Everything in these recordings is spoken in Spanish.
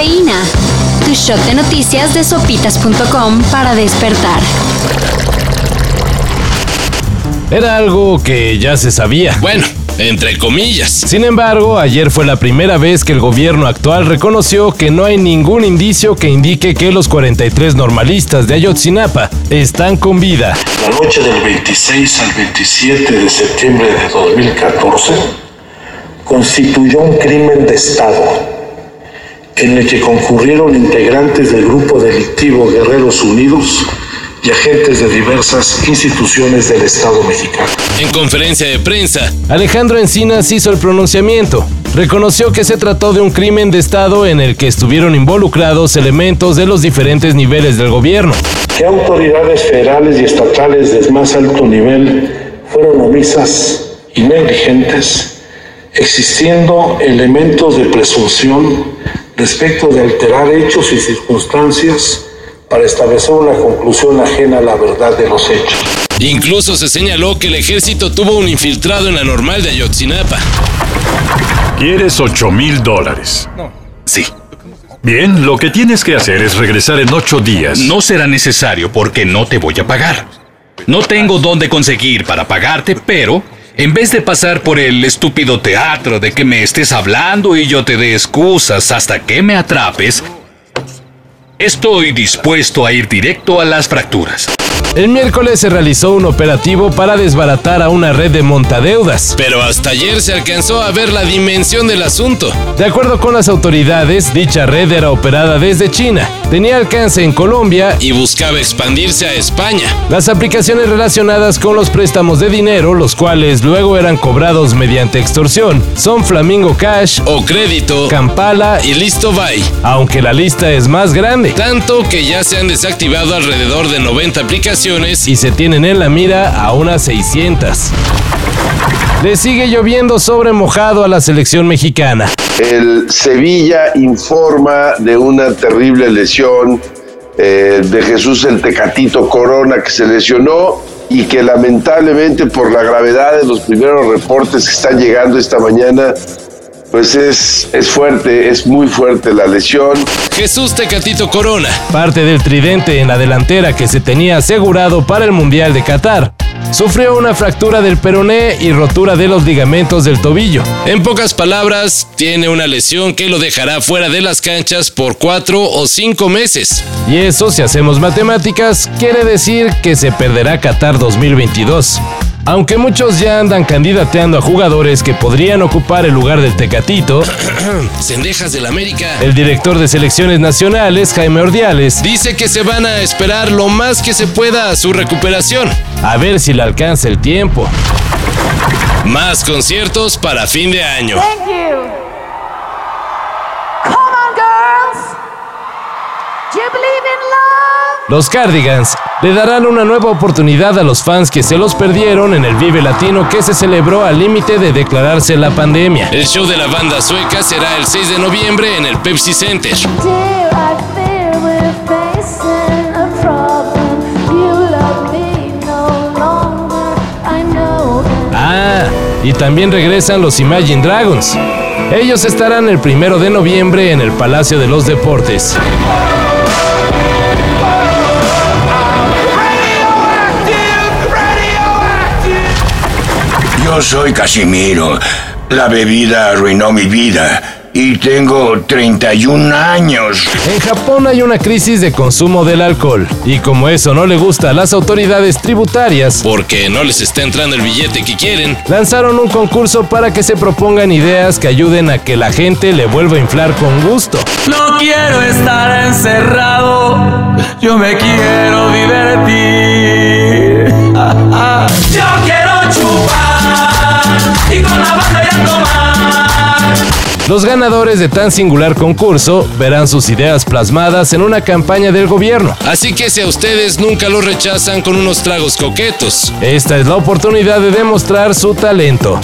Cafeína. Tu shot de noticias de sopitas.com para despertar. Era algo que ya se sabía. Bueno, entre comillas. Sin embargo, ayer fue la primera vez que el gobierno actual reconoció que no hay ningún indicio que indique que los 43 normalistas de Ayotzinapa están con vida. La noche del 26 al 27 de septiembre de 2014 constituyó un crimen de Estado en el que concurrieron integrantes del grupo delictivo Guerreros Unidos y agentes de diversas instituciones del Estado mexicano. En conferencia de prensa, Alejandro Encinas hizo el pronunciamiento. Reconoció que se trató de un crimen de Estado en el que estuvieron involucrados elementos de los diferentes niveles del gobierno. Que autoridades federales y estatales del más alto nivel fueron omisas y negligentes, existiendo elementos de presunción respecto de alterar hechos y circunstancias para establecer una conclusión ajena a la verdad de los hechos. Incluso se señaló que el ejército tuvo un infiltrado en la normal de Ayotzinapa. ¿Quieres 8 mil dólares? Sí. Bien, lo que tienes que hacer es regresar en ocho días. No será necesario porque no te voy a pagar. No tengo dónde conseguir para pagarte, pero en vez de pasar por el estúpido teatro de que me estés hablando y yo te dé excusas hasta que me atrapes, estoy dispuesto a ir directo a las fracturas. El miércoles se realizó un operativo para desbaratar a una red de montadeudas. Pero hasta ayer se alcanzó a ver la dimensión del asunto. De acuerdo con las autoridades, dicha red era operada desde China, tenía alcance en Colombia y buscaba expandirse a España. Las aplicaciones relacionadas con los préstamos de dinero, los cuales luego eran cobrados mediante extorsión, son Flamingo Cash o Crédito, Campala y Listo Buy. Aunque la lista es más grande. Tanto que ya se han desactivado alrededor de 90 aplicaciones y se tienen en la mira a unas 600. Le sigue lloviendo sobre mojado a la selección mexicana. El Sevilla informa de una terrible lesión eh, de Jesús el Tecatito Corona que se lesionó y que lamentablemente por la gravedad de los primeros reportes que están llegando esta mañana pues es, es fuerte, es muy fuerte la lesión. Jesús Tecatito Corona. Parte del tridente en la delantera que se tenía asegurado para el Mundial de Qatar. Sufrió una fractura del peroné y rotura de los ligamentos del tobillo. En pocas palabras, tiene una lesión que lo dejará fuera de las canchas por cuatro o cinco meses. Y eso, si hacemos matemáticas, quiere decir que se perderá Qatar 2022. Aunque muchos ya andan candidateando a jugadores que podrían ocupar el lugar del Tecatito, Cendejas del América. El director de selecciones nacionales, Jaime Ordiales, dice que se van a esperar lo más que se pueda a su recuperación. A ver si le alcanza el tiempo. Más conciertos para fin de año. Thank you. Los Cardigans le darán una nueva oportunidad a los fans que se los perdieron en el Vive Latino que se celebró al límite de declararse la pandemia. El show de la banda sueca será el 6 de noviembre en el Pepsi Center. Ah, y también regresan los Imagine Dragons. Ellos estarán el primero de noviembre en el Palacio de los Deportes. Yo soy Casimiro. La bebida arruinó mi vida. Y tengo 31 años. En Japón hay una crisis de consumo del alcohol. Y como eso no le gusta a las autoridades tributarias, Porque no les está entrando el billete que quieren. lanzaron un concurso para que se propongan ideas que ayuden a que la gente le vuelva a inflar con gusto. No quiero estar encerrado, yo me quiero Los ganadores de tan singular concurso verán sus ideas plasmadas en una campaña del gobierno. Así que si a ustedes nunca lo rechazan con unos tragos coquetos. Esta es la oportunidad de demostrar su talento.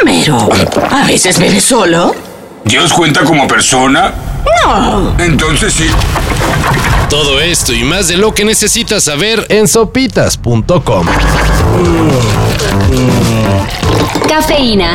Homero, ¿a veces bebes solo? ¿Dios cuenta como persona? No. Entonces sí. Todo esto y más de lo que necesitas saber En sopitas.com. Cafeína.